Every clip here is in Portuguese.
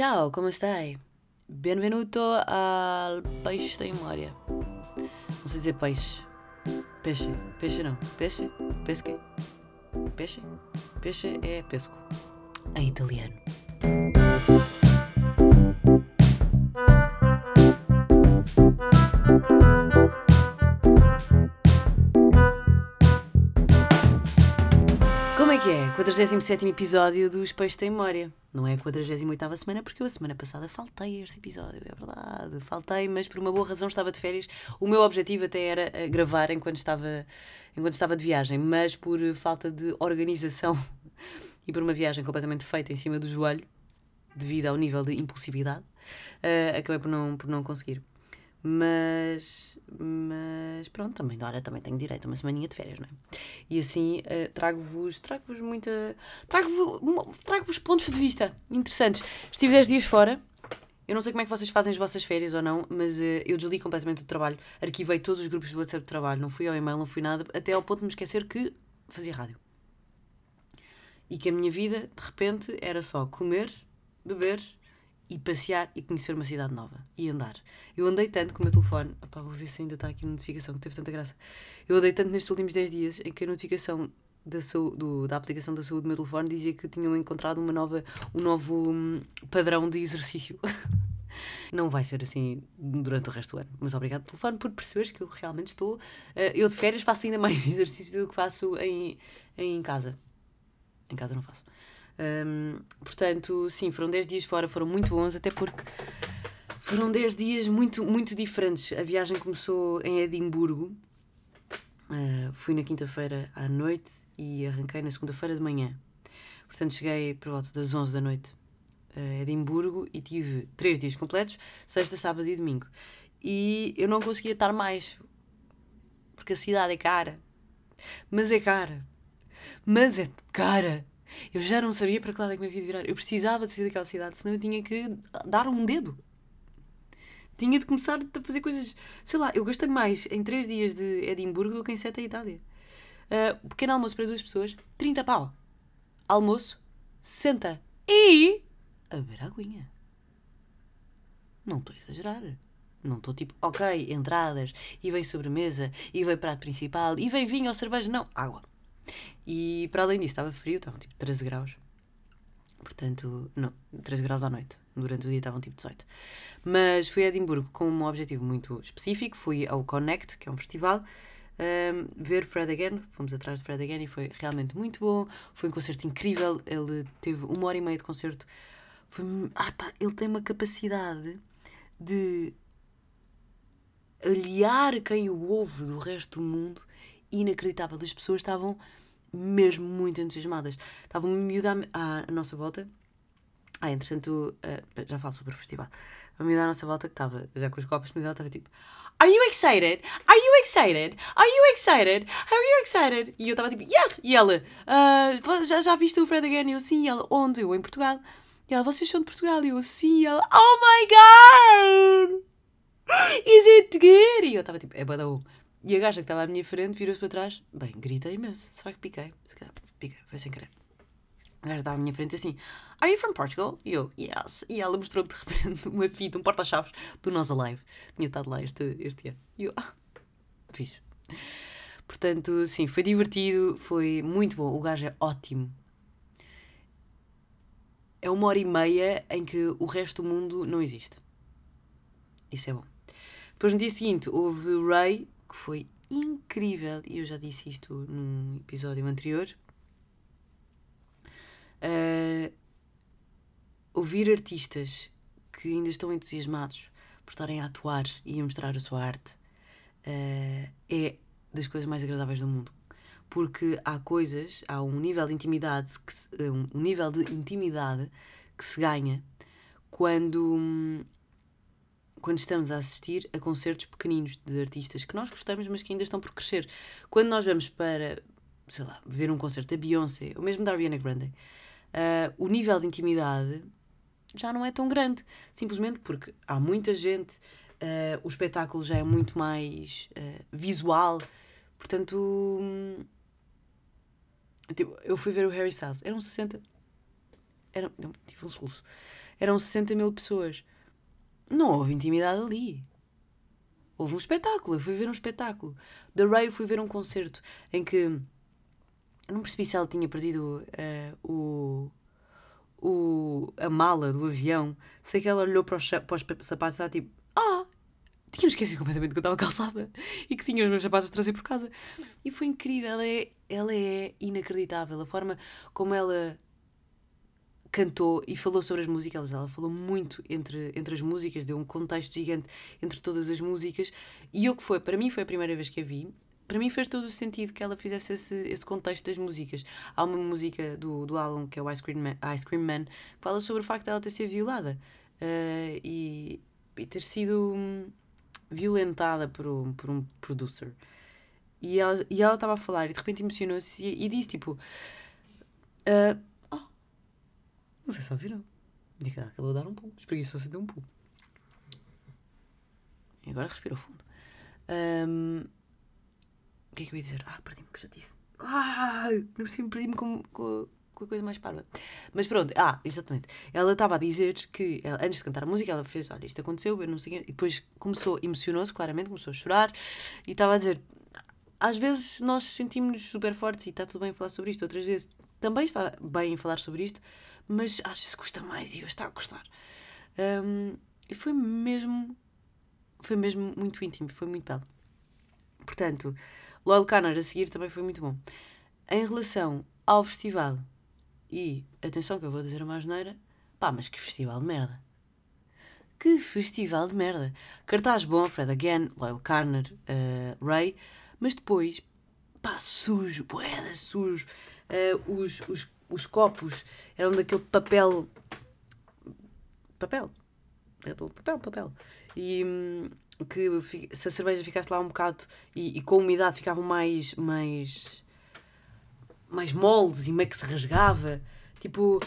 Ciao, come stai? Benvenuto al Peixe da Memória. Não sei dizer peixe. Peixe. Peixe não. Peixe? Pesque? Peixe? Peixe é pesco. Em italiano. 47 episódio dos Peixes da Memória. Não é a 48 semana, porque eu a semana passada faltei a este episódio, é verdade. Faltei, mas por uma boa razão estava de férias. O meu objetivo até era eh, gravar enquanto estava, enquanto estava de viagem, mas por falta de organização e por uma viagem completamente feita em cima do joelho, devido ao nível de impulsividade, uh, acabei por não, por não conseguir. Mas, mas pronto, também, olha, também tenho direito a uma semaninha de férias, não é? E assim uh, trago-vos trago muita. trago-vos trago pontos de vista interessantes. Estive 10 dias fora. Eu não sei como é que vocês fazem as vossas férias ou não, mas uh, eu desliguei completamente o trabalho. Arquivei todos os grupos do WhatsApp de trabalho, não fui ao e-mail, não fui nada, até ao ponto de me esquecer que fazia rádio. E que a minha vida, de repente, era só comer, beber e passear e conhecer uma cidade nova e andar. Eu andei tanto com o meu telefone, opá, vou ver se ainda está aqui a notificação, que teve tanta graça. Eu andei tanto nestes últimos 10 dias em que a notificação da, saúde, do, da aplicação da saúde do meu telefone dizia que tinham encontrado uma nova, um novo hum, padrão de exercício. Não vai ser assim durante o resto do ano. Mas obrigado, telefone, por perceberes que eu realmente estou. Uh, eu de férias faço ainda mais exercício do que faço em, em casa. Em casa não faço. Um, portanto, sim, foram 10 dias fora, foram muito bons, até porque foram 10 dias muito, muito diferentes. A viagem começou em Edimburgo, uh, fui na quinta-feira à noite e arranquei na segunda-feira de manhã. Portanto, cheguei por volta das 11 da noite a Edimburgo e tive 3 dias completos, sexta, sábado e domingo. E eu não conseguia estar mais, porque a cidade é cara. Mas é cara. Mas é cara. Eu já não sabia para que lado é que me havia de virar. Eu precisava de sair daquela cidade, senão eu tinha que dar um dedo. Tinha de começar a fazer coisas. Sei lá, eu gastei mais em 3 dias de Edimburgo do que em 7 em Itália. Uh, pequeno almoço para duas pessoas, 30 pau. Almoço, 60. E. a beber aguinha. Não estou a exagerar. Não estou tipo, ok, entradas, e vem sobremesa, e vem prato principal, e vem vinho ou cerveja. Não, água. E para além disso, estava frio, estavam tipo 13 graus. Portanto, não, 13 graus à noite. Durante o dia estavam tipo 18. Mas fui a Edimburgo com um objetivo muito específico. Fui ao Connect, que é um festival, um, ver Fred Again. Fomos atrás de Fred Again e foi realmente muito bom. Foi um concerto incrível. Ele teve uma hora e meia de concerto. Foi, ah, pá, ele tem uma capacidade de aliar quem o ouve do resto do mundo inacreditável. As pessoas estavam mesmo muito entusiasmadas. Estava uma miúda à, à nossa volta. Ah, entretanto, uh, já falo sobre o festival. Uma miúda à nossa volta que estava já com os copos, mas ela estava tipo: Are you excited? Are you excited? Are you excited? Are you excited? E eu estava tipo: Yes! E ela: uh, já, já viste o Fred again? E eu: Sim. E ela: Onde? Eu: Em Portugal. E ela: Vocês são de Portugal? E eu: Sim. E ela: Oh my god! Is it good? E eu estava tipo: É badau. E a gaja que estava à minha frente virou-se para trás. Bem, gritei imenso. Será que piquei? Se calhar piquei, foi sem querer. A gaja estava à minha frente assim: Are you from Portugal? E eu, yes. E ela mostrou-me de repente uma fita, um porta-chaves do Nós Alive. Tinha estado lá este, este ano. E eu, ah, fiz. Portanto, sim, foi divertido, foi muito bom. O gajo é ótimo. É uma hora e meia em que o resto do mundo não existe. Isso é bom. Depois no dia seguinte houve Ray, que foi incrível, e eu já disse isto num episódio anterior. Uh, ouvir artistas que ainda estão entusiasmados por estarem a atuar e a mostrar a sua arte uh, é das coisas mais agradáveis do mundo. Porque há coisas, há um nível de intimidade, que se, um nível de intimidade que se ganha quando hum, quando estamos a assistir a concertos pequeninos de artistas que nós gostamos, mas que ainda estão por crescer. Quando nós vamos para, sei lá, ver um concerto da Beyoncé, ou mesmo da Ariana Grande, uh, o nível de intimidade já não é tão grande. Simplesmente porque há muita gente, uh, o espetáculo já é muito mais uh, visual. Portanto, hum, tipo, eu fui ver o Harry Styles, eram 60. Era, tive um soluço eram 60 mil pessoas. Não houve intimidade ali. Houve um espetáculo, eu fui ver um espetáculo. Da Ray eu fui ver um concerto em que não percebi se ela tinha perdido uh, o, o, a mala do avião. Sei que ela olhou para os, para os sapatos e estava tipo, ah, tinha esquecido completamente que eu estava calçada e que tinha os meus sapatos a trazer por casa. E foi incrível, ela é, ela é inacreditável. A forma como ela cantou e falou sobre as músicas. Ela falou muito entre, entre as músicas, deu um contexto gigante entre todas as músicas. E o que foi, para mim foi a primeira vez que a vi. Para mim fez todo o sentido que ela fizesse esse, esse contexto das músicas. Há uma música do, do álbum, que é o Ice Cream, Man, Ice Cream Man, que fala sobre o facto de ela ter sido violada uh, e, e ter sido hum, violentada por um, por um producer. E ela e ela estava a falar e de repente emocionou-se e, e, disse tipo. Uh, sei se ouviram. Diga, acabou de dar um pulo. Espreguiçou-se de um pulo. E agora respira fundo. Um, o que é que eu ia dizer? Ah, perdi-me, que já disse. Ah, percebi, perdi-me com, com, com a coisa mais parva. Mas pronto, ah, exatamente. Ela estava a dizer que, ela, antes de cantar a música, ela fez: Olha, isto aconteceu, eu não sei. E depois começou, emocionou-se claramente, começou a chorar e estava a dizer: Às vezes nós sentimos-nos super fortes e está tudo bem falar sobre isto, outras vezes também está bem falar sobre isto, mas às vezes custa mais e hoje está a custar. Um, e foi mesmo, foi mesmo muito íntimo, foi muito belo. Portanto, Loyal Canner a seguir também foi muito bom. Em relação ao festival, e atenção que eu vou dizer uma asneira, pá, mas que festival de merda. Que festival de merda. Cartaz bom, Fred Again, Loyal Carner, uh, Ray, mas depois, pá, sujo, boeda sujo. Uh, os, os, os copos eram daquele papel. Papel. É papel, papel. E hum, que se a cerveja ficasse lá um bocado e, e com a umidade ficavam mais. mais mais moldes e meio que se rasgava. Tipo.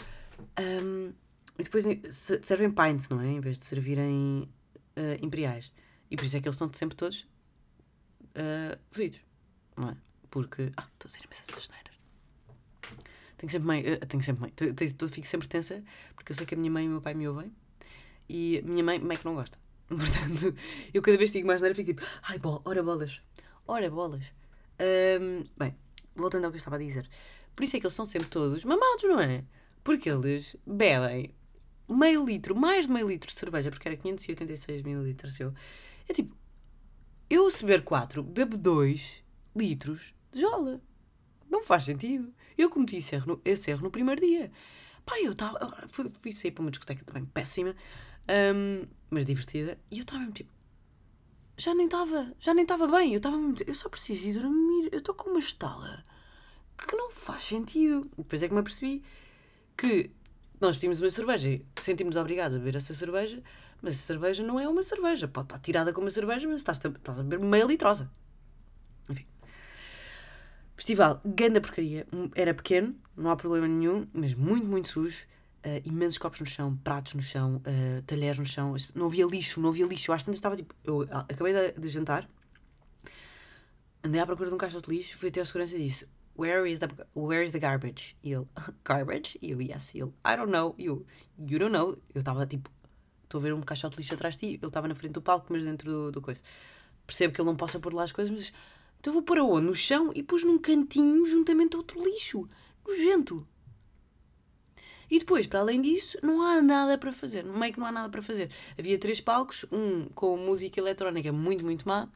Um, e depois servem pints, não é? Em vez de servirem uh, imperiais. E por isso é que eles estão sempre todos uh, não é? Porque. Ah, estou a dizer imensas asneiras. Tenho sempre mãe. Uh, tenho sempre mãe. Eu, fico sempre tensa porque eu sei que a minha mãe e o meu pai me ouvem. E a minha mãe, mãe que não gosta. Portanto, eu cada vez digo mais nada fico tipo, ai, bol, ora bolas, ora bolas. Um, bem, voltando ao que eu estava a dizer. Por isso é que eles estão sempre todos mamados, não é? Porque eles bebem meio litro, mais de meio litro de cerveja, porque era 586 mililitros eu. É tipo, eu se beber 4, bebo 2 litros de jola. Não faz sentido. Eu cometi esse erro no, esse erro no primeiro dia. Pá, eu estava. Fui, fui sair para uma discoteca também péssima, um, mas divertida, e eu estava mesmo tipo. Já nem estava, já nem estava bem. Eu estava Eu só preciso ir dormir. Eu estou com uma estala que não faz sentido. Depois é que me apercebi que nós pedimos uma cerveja e sentimos obrigados a beber essa cerveja, mas a cerveja não é uma cerveja. Pode estar tirada como uma cerveja, mas estás, estás a beber meia litrosa. Enfim. Festival, ganda porcaria. Era pequeno, não há problema nenhum, mas muito, muito sujo. Uh, imensos copos no chão, pratos no chão, uh, talheres no chão. Não havia lixo, não havia lixo. Eu às tantas estava tipo. Eu acabei de, de jantar, andei à procura de um caixote de lixo, fui até a segurança e disse: where is the where is the garbage? E ele, garbage? E eu, yes. E ele, I don't know. E eu, you don't know. Eu estava tipo, estou a ver um caixote de lixo atrás de ti. Ele estava na frente do palco, mas dentro do, do coisa. Percebo que ele não possa pôr lá as coisas, mas então vou pôr aonde? No chão e pus num cantinho juntamente a outro lixo. Nojento. E depois, para além disso, não há nada para fazer. No meio que não há nada para fazer. Havia três palcos, um com música eletrónica muito, muito má.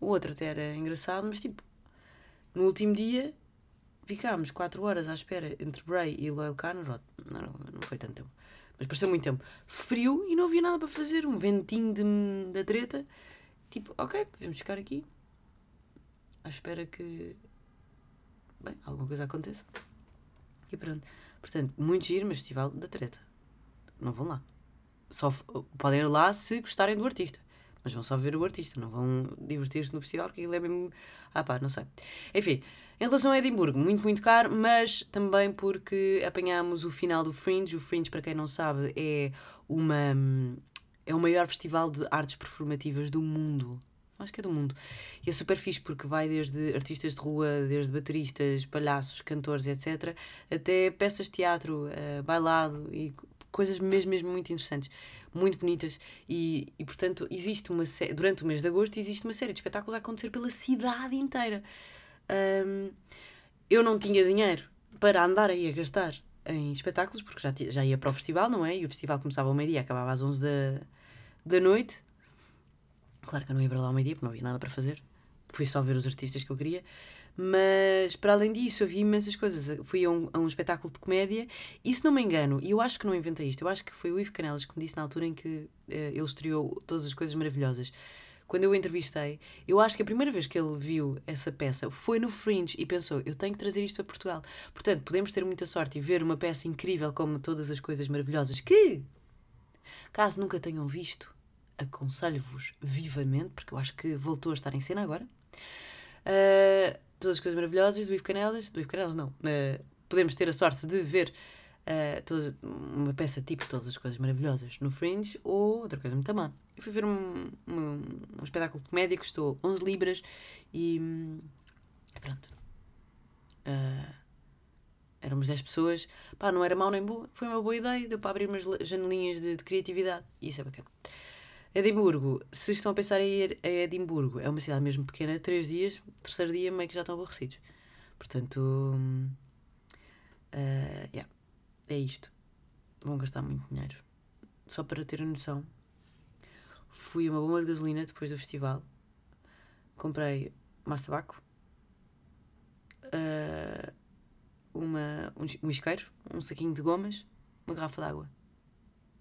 O outro até era engraçado, mas tipo, no último dia ficámos 4 horas à espera entre Bray e Loyal Carner. Não, não, não foi tanto tempo. Mas pareceu muito tempo. Frio e não havia nada para fazer. Um ventinho de, da treta. Tipo, ok, vamos ficar aqui. À espera que. Bem, alguma coisa aconteça. E pronto. Portanto, muito giro, mas festival da treta. Não vão lá. Só podem ir lá se gostarem do artista. Mas vão só ver o artista, não vão divertir-se no festival, porque ele é mesmo. Ah pá, não sei. Enfim, em relação a Edimburgo, muito, muito caro, mas também porque apanhámos o final do Fringe. O Fringe, para quem não sabe, é uma. É o maior festival de artes performativas do mundo. Acho que é do mundo. E é super fixe porque vai desde artistas de rua, desde bateristas, palhaços, cantores, etc., até peças de teatro, uh, bailado e coisas mesmo, mesmo muito interessantes, muito bonitas. E, e portanto, existe uma durante o mês de agosto, existe uma série de espetáculos a acontecer pela cidade inteira. Um, eu não tinha dinheiro para andar aí a gastar em espetáculos, porque já, já ia para o festival, não é? E o festival começava ao meio-dia, acabava às 11 da, da noite. Claro que eu não ia para lá ao meio-dia, porque não havia nada para fazer. Fui só ver os artistas que eu queria. Mas, para além disso, havia imensas coisas. Fui a um, a um espetáculo de comédia e, se não me engano, e eu acho que não inventei isto, eu acho que foi o Ivo Canelas que me disse na altura em que uh, ele estreou todas as coisas maravilhosas. Quando eu o entrevistei, eu acho que a primeira vez que ele viu essa peça foi no Fringe e pensou: eu tenho que trazer isto para Portugal. Portanto, podemos ter muita sorte e ver uma peça incrível como todas as coisas maravilhosas que, caso nunca tenham visto, aconselho-vos vivamente, porque eu acho que voltou a estar em cena agora. Uh, todas as coisas maravilhosas do Ivo Canelas, do Ivo Canelas não, uh, podemos ter a sorte de ver uh, toda, uma peça tipo Todas as Coisas Maravilhosas no Fringe ou outra coisa muito má. Eu fui ver um, um, um espetáculo que custou 11 libras e pronto. Uh, éramos 10 pessoas. Pá, não era mau nem boa. Foi uma boa ideia. Deu para abrir umas janelinhas de, de criatividade. E isso é bacana. Edimburgo, se estão a pensar em ir a Edimburgo, é uma cidade mesmo pequena, três dias, terceiro dia meio que já estão aborrecidos. Portanto, uh, yeah, é isto. Vão gastar muito dinheiro. Só para ter a noção, fui uma bomba de gasolina depois do festival, comprei massa tabaco, uh, uma, um, um isqueiro, um saquinho de gomas, uma garrafa de água.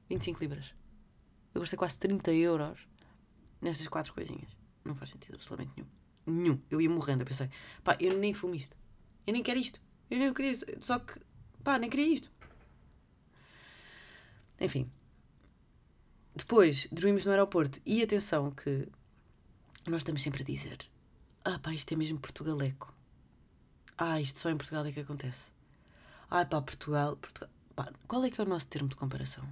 25 libras. Eu gastei quase 30 euros nestas quatro coisinhas. Não faz sentido absolutamente nenhum. Nenhum. Eu ia morrendo. Eu pensei, pá, eu nem fumo isto. Eu nem quero isto. Eu nem queria isso. Só que, pá, nem queria isto. Enfim. Depois, dormimos no aeroporto. E atenção que nós estamos sempre a dizer: Ah, pá, isto é mesmo Portugaleco. Ah, isto só em Portugal é que acontece. Ah, pá, Portugal. Portugal. Pá, qual é que é o nosso termo de comparação?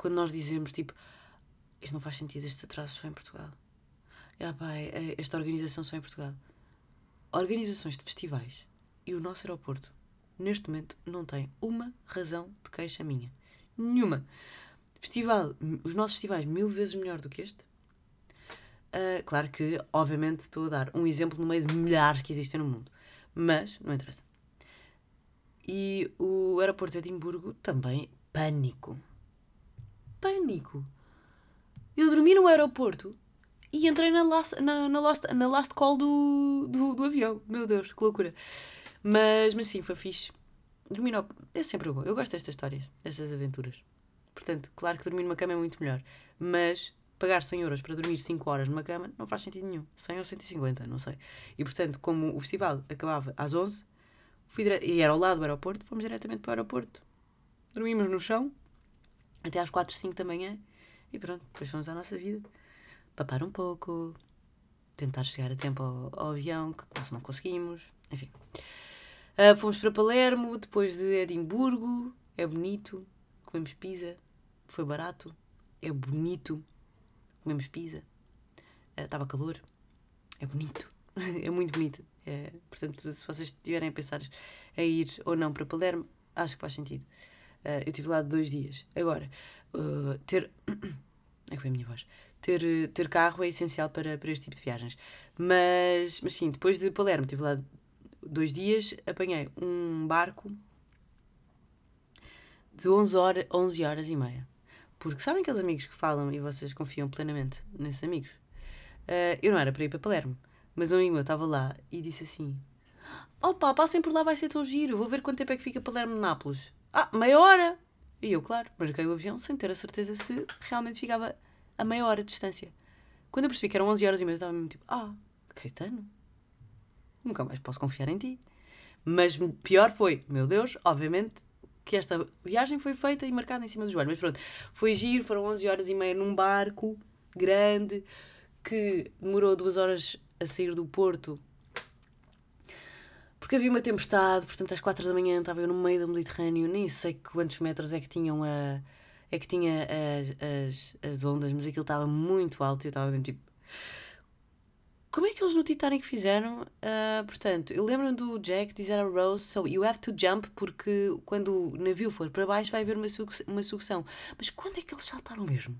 Quando nós dizemos tipo isto não faz sentido, estes atrasos só em Portugal. Ah, pá, é, é, esta organização só em Portugal. Organizações de festivais e o nosso aeroporto, neste momento, não tem uma razão de queixa minha. Nenhuma. Festival, os nossos festivais mil vezes melhor do que este. Uh, claro que, obviamente, estou a dar um exemplo no meio de milhares que existem no mundo. Mas, não interessa. E o aeroporto de Edimburgo também, pânico pânico. Eu dormi no aeroporto e entrei na last, na, na last, na last call do, do, do avião. Meu Deus, que loucura. Mas, mas sim, foi fixe. Dormir no... é sempre bom. Eu gosto destas histórias, destas aventuras. Portanto, claro que dormir numa cama é muito melhor. Mas pagar 100 euros para dormir 5 horas numa cama não faz sentido nenhum. 100 ou 150, não sei. E portanto, como o festival acabava às 11, fui dire... e era ao lado do aeroporto, fomos diretamente para o aeroporto. Dormimos no chão, até às 4, 5 da manhã. E pronto, depois fomos à nossa vida. Papar um pouco, tentar chegar a tempo ao, ao avião, que quase não conseguimos, enfim. Uh, fomos para Palermo, depois de Edimburgo, é bonito, comemos pizza, foi barato, é bonito, comemos pizza, estava uh, calor, é bonito, é muito bonito. É, portanto, se vocês estiverem a pensar em ir ou não para Palermo, acho que faz sentido. Uh, eu estive lá dois dias. Agora, uh, ter. é que foi a minha voz. Ter, ter carro é essencial para, para este tipo de viagens. Mas, mas sim, depois de Palermo, estive lá dois dias, apanhei um barco de 11, hora, 11 horas e meia. Porque sabem aqueles amigos que falam e vocês confiam plenamente nesses amigos? Uh, eu não era para ir para Palermo, mas um amigo meu estava lá e disse assim: Opa, passem por lá, vai ser tão giro, vou ver quanto tempo é que fica Palermo de Nápoles. Ah, meia hora! E eu, claro, marquei o avião sem ter a certeza se realmente ficava a meia hora de distância. Quando eu percebi que eram 11 horas e meia, estava mesmo tipo, ah, Caetano, nunca mais posso confiar em ti. Mas pior foi, meu Deus, obviamente, que esta viagem foi feita e marcada em cima do joelho. Mas pronto, foi giro, foram 11 horas e meia num barco grande que demorou duas horas a sair do porto porque havia uma tempestade, portanto às quatro da manhã estava eu no meio do Mediterrâneo, nem sei quantos metros é que tinham a. é que tinha as, as, as ondas, mas aquilo estava muito alto e eu estava mesmo tipo. Como é que eles no Titanic fizeram? Uh, portanto, eu lembro do Jack dizer a Rose: So you have to jump, porque quando o navio for para baixo vai haver uma, su uma sucção. Mas quando é que eles saltaram mesmo?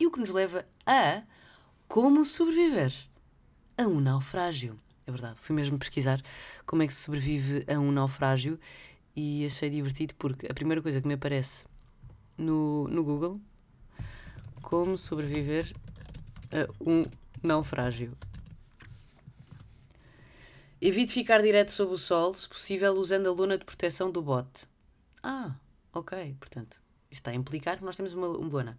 E o que nos leva a como sobreviver a um naufrágio. É verdade, fui mesmo pesquisar como é que se sobrevive a um naufrágio e achei divertido porque a primeira coisa que me aparece no, no Google como sobreviver a um naufrágio. Evite ficar direto sob o sol, se possível usando a lona de proteção do bote. Ah, ok. Portanto, isto está a implicar que nós temos uma, uma lona.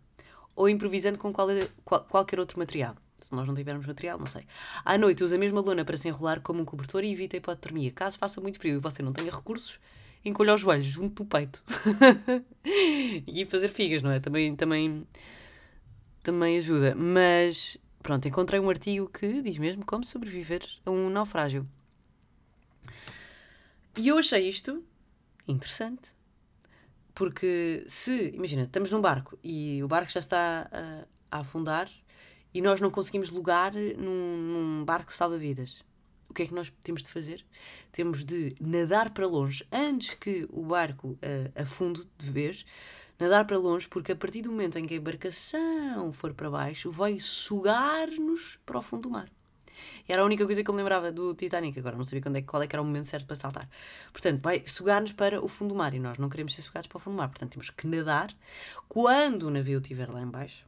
Ou improvisando com qual, qual, qualquer outro material. Se nós não tivermos material, não sei. À noite, use a mesma lona para se enrolar como um cobertor e evite a hipotermia. Caso faça muito frio e você não tenha recursos, encolha os joelhos junto do peito. e fazer figas, não é? Também, também, também ajuda. Mas Pronto, encontrei um artigo que diz mesmo como sobreviver a um naufrágio. E eu achei isto interessante. Porque se, imagina, estamos num barco e o barco já está a, a afundar e nós não conseguimos lugar num, num barco salva-vidas. O que é que nós temos de fazer? Temos de nadar para longe antes que o barco uh, afunde de vez nadar para longe, porque a partir do momento em que a embarcação for para baixo, vai sugar-nos para o fundo do mar. Era a única coisa que eu me lembrava do Titanic, agora não sabia quando é, qual é que era o momento certo para saltar. Portanto, vai sugar-nos para o fundo do mar e nós não queremos ser sugados para o fundo do mar, portanto temos que nadar. Quando o navio estiver lá embaixo,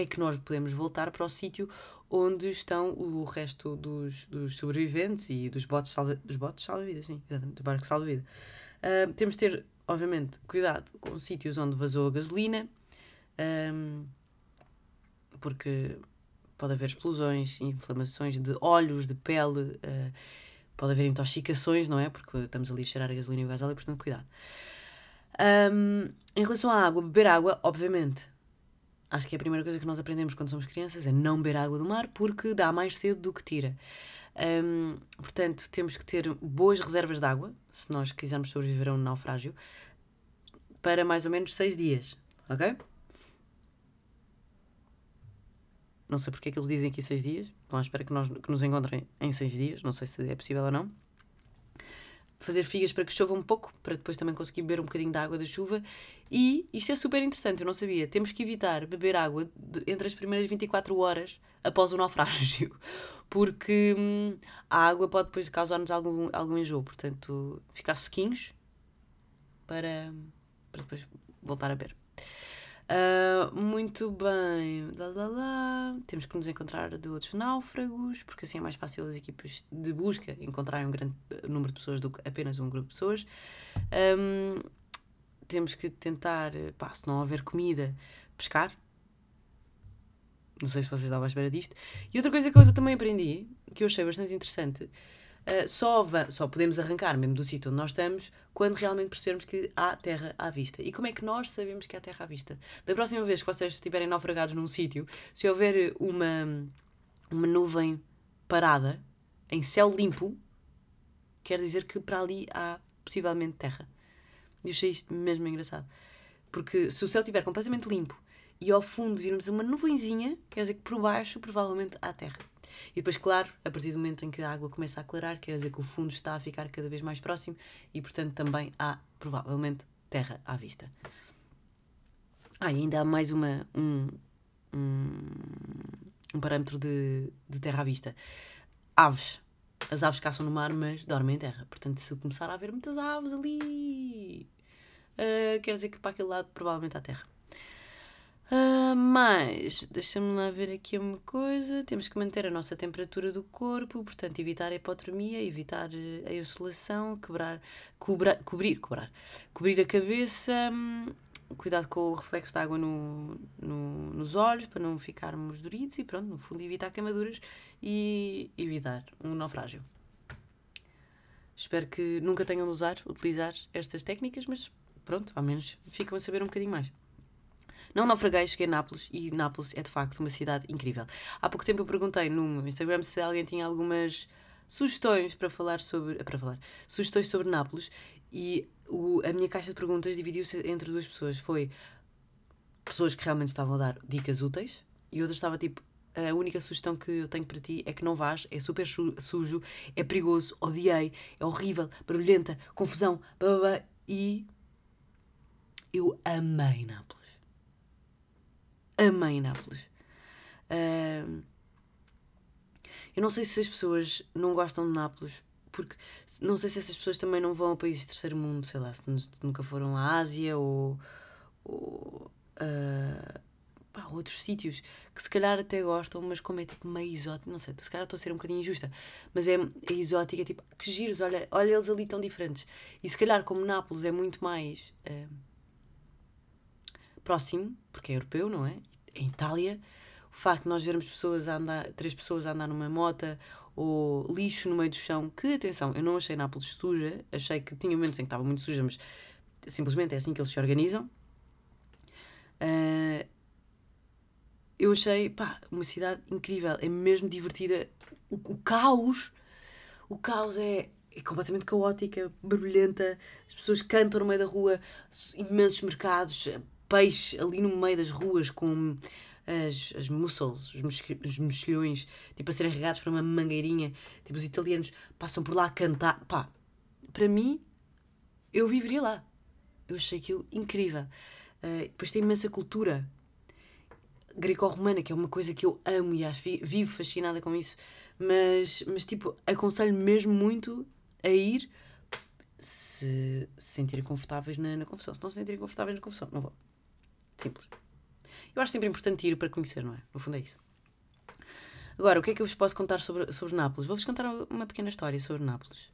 é que nós podemos voltar para o sítio onde estão o resto dos, dos sobreviventes e dos botes salva, dos botes salva-vida, sim, exatamente, do barco salva-vida. Uh, temos de ter obviamente, cuidado com sítios onde vazou a gasolina, um, porque pode haver explosões, inflamações de olhos, de pele, uh, pode haver intoxicações, não é? Porque estamos ali a cheirar a gasolina e o gás óleo, portanto, cuidado. Um, em relação à água, beber água, obviamente, acho que é a primeira coisa que nós aprendemos quando somos crianças é não beber água do mar porque dá mais cedo do que tira. Portanto, temos que ter boas reservas de água, se nós quisermos sobreviver a um naufrágio, para mais ou menos 6 dias, ok? Não sei porque é que eles dizem aqui 6 dias, estão à espera que, nós, que nos encontrem em 6 dias, não sei se é possível ou não fazer figas para que chova um pouco, para depois também conseguir beber um bocadinho da água da chuva. E isto é super interessante, eu não sabia. Temos que evitar beber água de, entre as primeiras 24 horas após o naufrágio, porque hum, a água pode depois causar-nos algum, algum enjoo. Portanto, ficar sequinhos para, para depois voltar a beber. Uh, muito bem. Lá, lá, lá. Temos que nos encontrar de outros náufragos, porque assim é mais fácil as equipas de busca encontrarem um grande número de pessoas do que apenas um grupo de pessoas. Um, temos que tentar, pá, se não houver comida, pescar. Não sei se vocês estavam à espera disto. E outra coisa que eu também aprendi, que eu achei bastante interessante, uh, só, só podemos arrancar mesmo do sítio onde nós estamos quando realmente percebermos que há terra à vista. E como é que nós sabemos que há terra à vista? Da próxima vez que vocês estiverem naufragados num sítio, se houver uma, uma nuvem parada em céu limpo, quer dizer que para ali há possivelmente terra. E eu achei isto mesmo engraçado. Porque se o céu estiver completamente limpo e ao fundo virmos uma nuvenzinha, quer dizer que por baixo provavelmente há terra. E depois, claro, a partir do momento em que a água começa a aclarar, quer dizer que o fundo está a ficar cada vez mais próximo e, portanto, também há provavelmente terra à vista. Ah, e ainda há mais uma, um, um, um parâmetro de, de terra à vista. Aves. As aves caçam no mar, mas dormem em terra. Portanto, se começar a haver muitas aves ali, uh, quer dizer que para aquele lado provavelmente há terra. Uh, mas, deixa-me lá ver aqui uma coisa. Temos que manter a nossa temperatura do corpo, portanto, evitar a hipotermia, evitar a insolação, quebrar, cobrir, cobrar, cobrir a cabeça, hum, cuidado com o reflexo de água no, no, nos olhos para não ficarmos doridos e pronto, no fundo, evitar queimaduras e evitar um naufrágio. Espero que nunca tenham de usar, utilizar estas técnicas, mas pronto, ao menos ficam a saber um bocadinho mais. Não naufraguei, cheguei a Nápoles e Nápoles é de facto uma cidade incrível. Há pouco tempo eu perguntei no Instagram se alguém tinha algumas sugestões para falar sobre. para falar. sugestões sobre Nápoles e o, a minha caixa de perguntas dividiu-se entre duas pessoas. Foi pessoas que realmente estavam a dar dicas úteis e outras estava tipo. a única sugestão que eu tenho para ti é que não vás, é super sujo, é perigoso, odiei, é horrível, barulhenta, confusão, blá, blá, blá, e eu amei Nápoles. Amei Nápoles. Uh, eu não sei se as pessoas não gostam de Nápoles, porque não sei se essas pessoas também não vão a países de terceiro mundo, sei lá, se nunca foram à Ásia ou, ou uh, pá, outros sítios que se calhar até gostam, mas como é tipo meio exótico, não sei, se calhar estou a ser um bocadinho injusta, mas é, é exótico, é tipo, que giros, olha, olha eles ali tão diferentes. E se calhar como Nápoles é muito mais uh, próximo, porque é europeu, não é? Em Itália, o facto de nós vermos pessoas a andar, três pessoas a andar numa mota ou lixo no meio do chão, que atenção, eu não achei Nápoles suja, achei que tinha momentos em que estava muito suja, mas simplesmente é assim que eles se organizam. Uh, eu achei, pá, uma cidade incrível, é mesmo divertida. O, o caos, o caos é, é completamente caótica, barulhenta, as pessoas cantam no meio da rua, imensos mercados, peixe ali no meio das ruas com as, as mussels, os, os mexilhões, tipo a serem regados para uma mangueirinha. Tipo, os italianos passam por lá a cantar. Pá, para mim, eu viveria lá. Eu achei aquilo incrível. Uh, depois tem imensa cultura greco-romana, que é uma coisa que eu amo e acho, vivo fascinada com isso. Mas, mas tipo, aconselho mesmo muito a ir se se sentirem confortáveis na, na confissão. Se não se sentirem confortáveis na confissão, não vou. Simples. Eu acho sempre importante ir para conhecer, não é? No fundo é isso. Agora, o que é que eu vos posso contar sobre, sobre Nápoles? Vou-vos contar uma pequena história sobre Nápoles.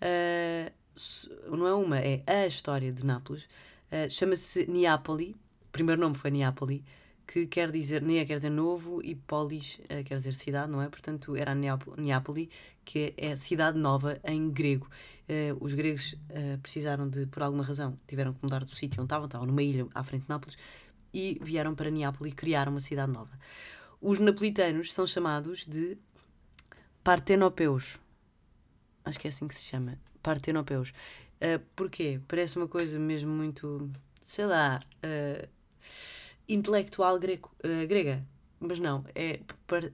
Uh, não é uma, é a história de Nápoles. Uh, Chama-se Neapoli. O primeiro nome foi Neapoli, que quer dizer, Nea quer dizer novo e Polis uh, quer dizer cidade, não é? Portanto, era Neapoli, que é cidade nova em grego. os gregos precisaram de, por alguma razão, tiveram que mudar do sítio onde estavam, estavam numa ilha à frente de Nápoles, e vieram para Neápolis criar uma cidade nova. Os napolitanos são chamados de partenopeus. Acho que é assim que se chama. Partenopeus. Uh, porquê? Parece uma coisa mesmo muito, sei lá, uh, intelectual grego, uh, grega. Mas não, é,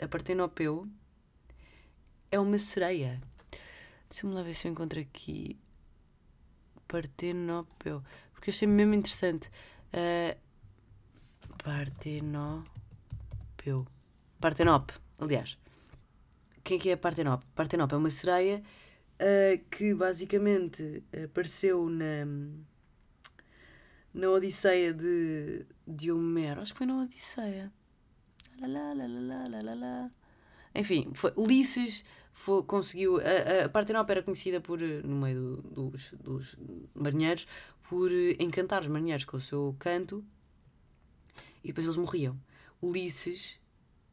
a partenopeu é uma sereia. Deixa-me lá ver se eu encontro aqui. Partenopeu. Porque eu achei mesmo interessante. Uh, Partenopeu. Partenope, aliás. Quem é que é Partenope? Partenope é uma sereia uh, que basicamente apareceu na, na Odisseia de, de Homero. Acho que foi na Odisseia. Lá, lá, lá, Enfim, foi, Ulisses foi, conseguiu. A, a Partenope era conhecida por, no meio do, dos, dos marinheiros por encantar os marinheiros com o seu canto e depois eles morriam. Ulisses,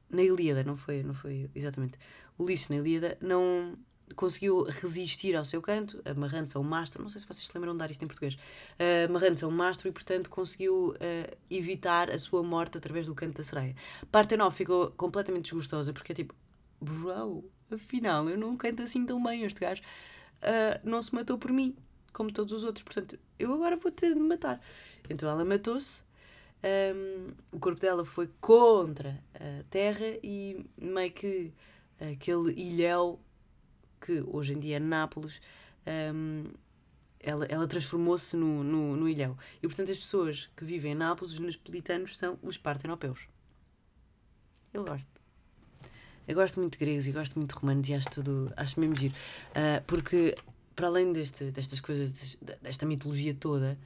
na Ilíada, não foi, não foi exatamente. Ulisses, na Ilíada, não conseguiu resistir ao seu canto, amarrando-se a um mastro. Não sei se vocês se lembram de dar isto em português. Uh, amarrando-se a um mastro e, portanto, conseguiu uh, evitar a sua morte através do canto da sereia. Partenop ficou completamente desgostosa porque é tipo, bro, afinal, eu não canto assim tão bem. Este gajo uh, não se matou por mim, como todos os outros. Portanto, eu agora vou ter de me matar. Então ela matou-se um, o corpo dela foi contra a terra e meio que aquele ilhéu que hoje em dia é Nápoles, um, ela, ela transformou-se no, no, no ilhéu. E portanto as pessoas que vivem em Nápoles, os napolitanos, são os partenopeus. Eu gosto. Eu gosto muito de gregos e gosto muito de romanos e acho tudo, acho mesmo giro. Uh, porque para além deste, destas coisas, desta mitologia toda,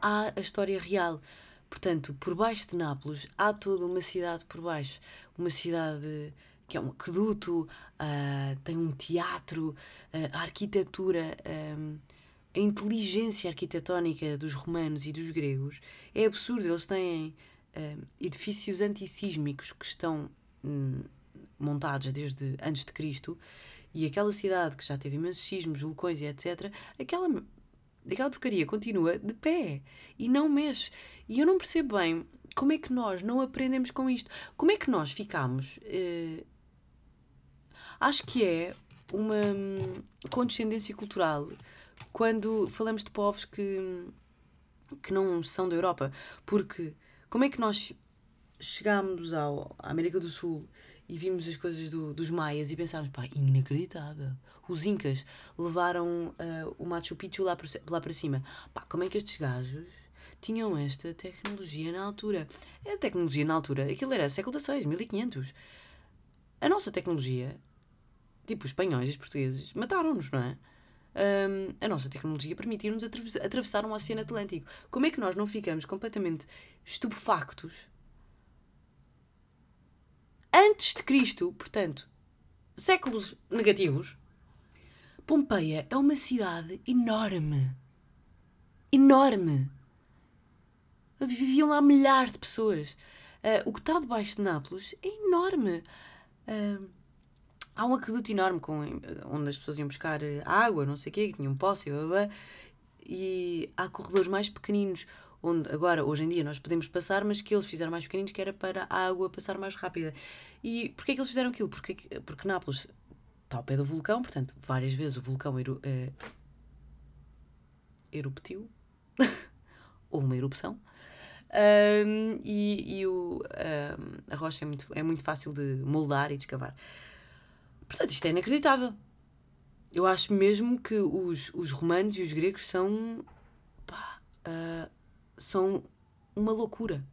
há a história real. Portanto, por baixo de Nápoles há toda uma cidade por baixo. Uma cidade que é um aqueduto, uh, tem um teatro, uh, a arquitetura, um, a inteligência arquitetónica dos romanos e dos gregos é absurdo. Eles têm uh, edifícios antissísmicos que estão um, montados desde antes de Cristo e aquela cidade que já teve imensos sismos, vulcões e etc., aquela aquela porcaria continua de pé e não mexe. E eu não percebo bem como é que nós não aprendemos com isto. Como é que nós ficamos. Uh, acho que é uma hum, condescendência cultural quando falamos de povos que, que não são da Europa. Porque como é que nós chegámos ao, à América do Sul e vimos as coisas do, dos maias e pensámos, pá, inacreditável. Os incas levaram uh, o Machu Picchu lá, por, lá para cima. Pá, como é que estes gajos tinham esta tecnologia na altura? É a tecnologia na altura, aquilo era século XVI, 1500. A nossa tecnologia, tipo os espanhóis e os portugueses, mataram-nos, não é? Um, a nossa tecnologia permitiu-nos atravessar um oceano Atlântico. Como é que nós não ficamos completamente estupefactos antes de Cristo, portanto, séculos negativos, Pompeia é uma cidade enorme. Enorme. Viviam lá milhares de pessoas. Uh, o que está debaixo de Nápoles é enorme. Uh, há um aqueduto enorme com, onde as pessoas iam buscar água, não sei o quê, que tinham posse, blá, blá, e há corredores mais pequeninos onde agora, hoje em dia, nós podemos passar, mas que eles fizeram mais pequeninos, que era para a água passar mais rápida. E porquê é que eles fizeram aquilo? Porque, porque Nápoles está ao pé do vulcão, portanto, várias vezes o vulcão eru, é, eruptiu, houve uma erupção, um, e, e o, um, a rocha é muito, é muito fácil de moldar e de escavar. Portanto, isto é inacreditável. Eu acho mesmo que os, os romanos e os gregos são pá, uh, são uma loucura.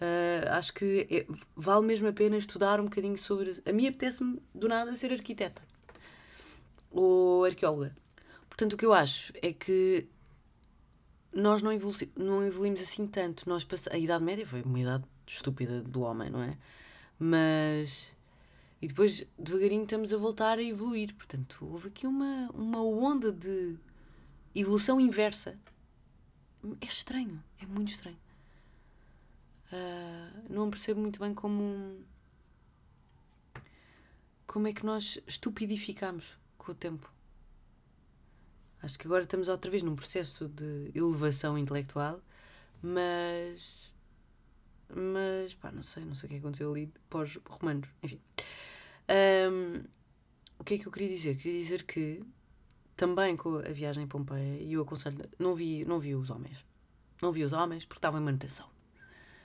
Uh, acho que é, vale mesmo a pena estudar um bocadinho sobre. A mim apetece-me do nada ser arquiteta ou arqueóloga. Portanto, o que eu acho é que nós não, evolu não evoluímos assim tanto. Nós. A Idade Média foi uma idade estúpida do homem, não é? Mas. E depois, devagarinho, estamos a voltar a evoluir. Portanto, houve aqui uma, uma onda de evolução inversa é estranho, é muito estranho. Uh, não percebo muito bem como. Como é que nós estupidificamos com o tempo. Acho que agora estamos outra vez num processo de elevação intelectual, mas. Mas, pá, não sei, não sei o que aconteceu ali pós-romanos. Enfim. Um, o que é que eu queria dizer? Queria dizer que também com a viagem em Pompeia, e eu aconselho, não vi, não vi os homens. Não vi os homens porque estavam em manutenção.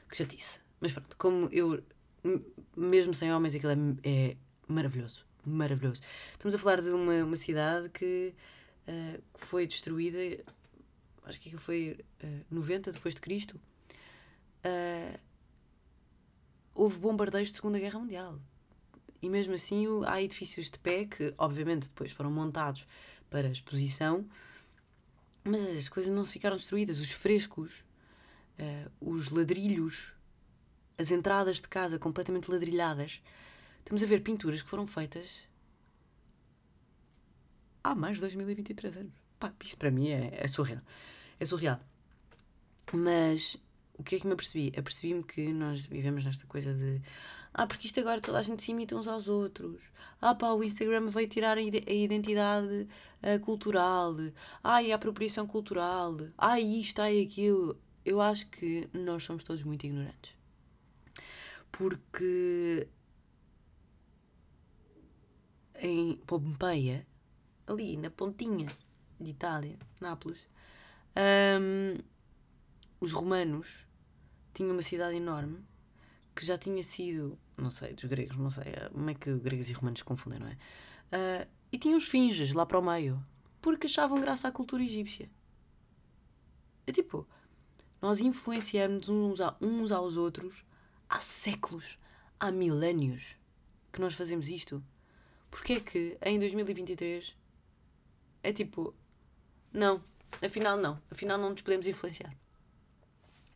Que já disse. Mas pronto, como eu, mesmo sem homens, aquilo é, é maravilhoso. Maravilhoso. Estamos a falar de uma, uma cidade que, uh, foi destruída, acho que foi uh, 90 depois de Cristo. Uh, houve bombardeios de Segunda Guerra Mundial. E mesmo assim há edifícios de pé que, obviamente, depois foram montados para exposição, mas as coisas não se ficaram destruídas. Os frescos, uh, os ladrilhos, as entradas de casa completamente ladrilhadas. Estamos a ver pinturas que foram feitas há mais de 2023 anos. Pá, isto para mim é, é surreal. É surreal. Mas o que é que me apercebi? Apercebi-me que nós vivemos nesta coisa de ah, porque isto agora toda a gente se imita uns aos outros. Ah, pá, o Instagram veio tirar a identidade uh, cultural. Ah, e a apropriação cultural. Ah, isto, ah, aquilo. Eu acho que nós somos todos muito ignorantes. Porque em Pompeia, ali na pontinha de Itália, Nápoles, um, os romanos tinham uma cidade enorme que já tinha sido, não sei, dos gregos, não sei, como é que gregos e romanos confundem, não é? Uh, e tinham os finges lá para o meio, porque achavam graça à cultura egípcia. É tipo, nós influenciamos uns, a, uns aos outros há séculos, há milénios que nós fazemos isto. Porque é que em 2023 é tipo, não, afinal não, afinal não nos podemos influenciar.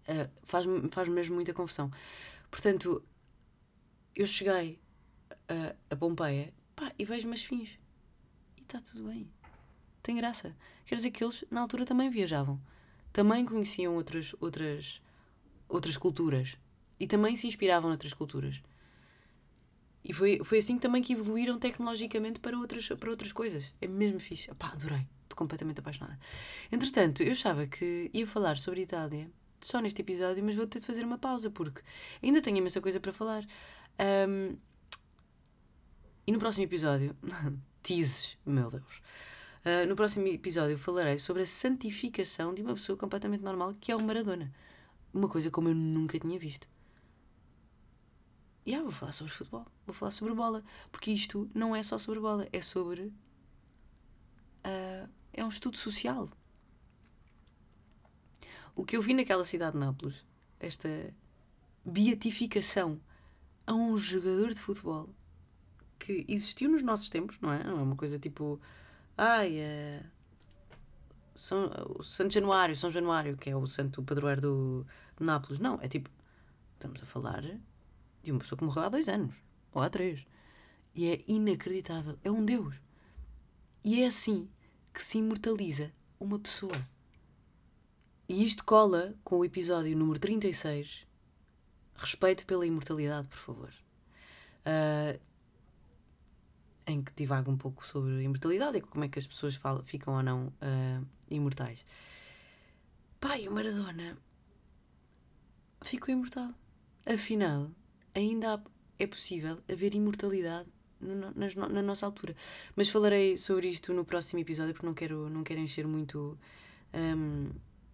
Uh, faz-me faz mesmo muita confusão. Portanto, eu cheguei a, a Pompeia pá, e vejo umas fins. E está tudo bem. Tem graça. Quer dizer que eles, na altura, também viajavam. Também conheciam outras, outras, outras culturas. E também se inspiravam noutras culturas. E foi, foi assim também que evoluíram tecnologicamente para outras, para outras coisas. É mesmo fixe. Pá, adorei. Estou completamente apaixonada. Entretanto, eu achava que ia falar sobre Itália só neste episódio, mas vou ter de fazer uma pausa porque ainda tenho imensa coisa para falar. Um, e no próximo episódio, teases, meu Deus. Uh, no próximo episódio falarei sobre a santificação de uma pessoa completamente normal que é o Maradona. Uma coisa como eu nunca tinha visto. yeah, vou falar sobre futebol, vou falar sobre bola, porque isto não é só sobre bola, é sobre. Uh, é um estudo social. O que eu vi naquela cidade de Nápoles, esta beatificação a um jogador de futebol que existiu nos nossos tempos, não é? Não é uma coisa tipo. Ai, é. São, o Santo Januário, São Januário, que é o santo padroeiro do Nápoles. Não, é tipo. Estamos a falar de uma pessoa que morreu há dois anos, ou há três. E é inacreditável. É um Deus. E é assim que se imortaliza uma pessoa. E isto cola com o episódio número 36. Respeito pela imortalidade, por favor. Uh, em que divago um pouco sobre a imortalidade e como é que as pessoas falam, ficam ou não uh, imortais. Pai, o Maradona ficou imortal. Afinal, ainda é possível haver imortalidade no, na, na, nossa altura. Mas falarei sobre isto no próximo episódio porque não quero, não quero encher muito. Um,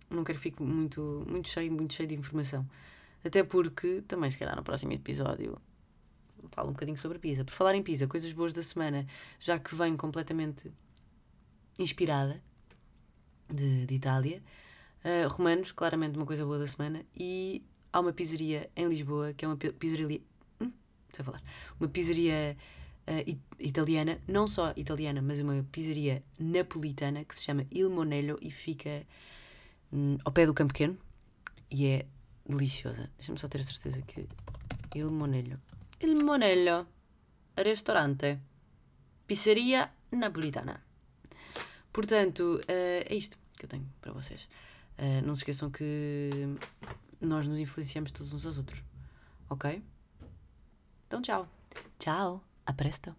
não quero que fique muito, muito cheio, muito cheio de informação. Até porque também, se calhar, no próximo episódio falo um bocadinho sobre Pisa. Por falar em Pisa, coisas boas da semana, já que venho completamente inspirada de, de Itália. Uh, romanos, claramente uma coisa boa da semana. E há uma pizzeria em Lisboa, que é uma pizzeria. Hum, a falar. Uma pizzeria uh, italiana, não só italiana, mas uma pizzeria napolitana que se chama Il Monello e fica hum, ao pé do Campo Pequeno. E é deliciosa. Deixa-me só ter a certeza que. Il Monello il Monello, ristorante, pizzeria napolitana. Portanto, uh, é isto que eu tenho para vocês. Uh, não se esqueçam que nós nos influenciamos todos uns aos outros. Ok? Então, tchau. Tchau. A presto.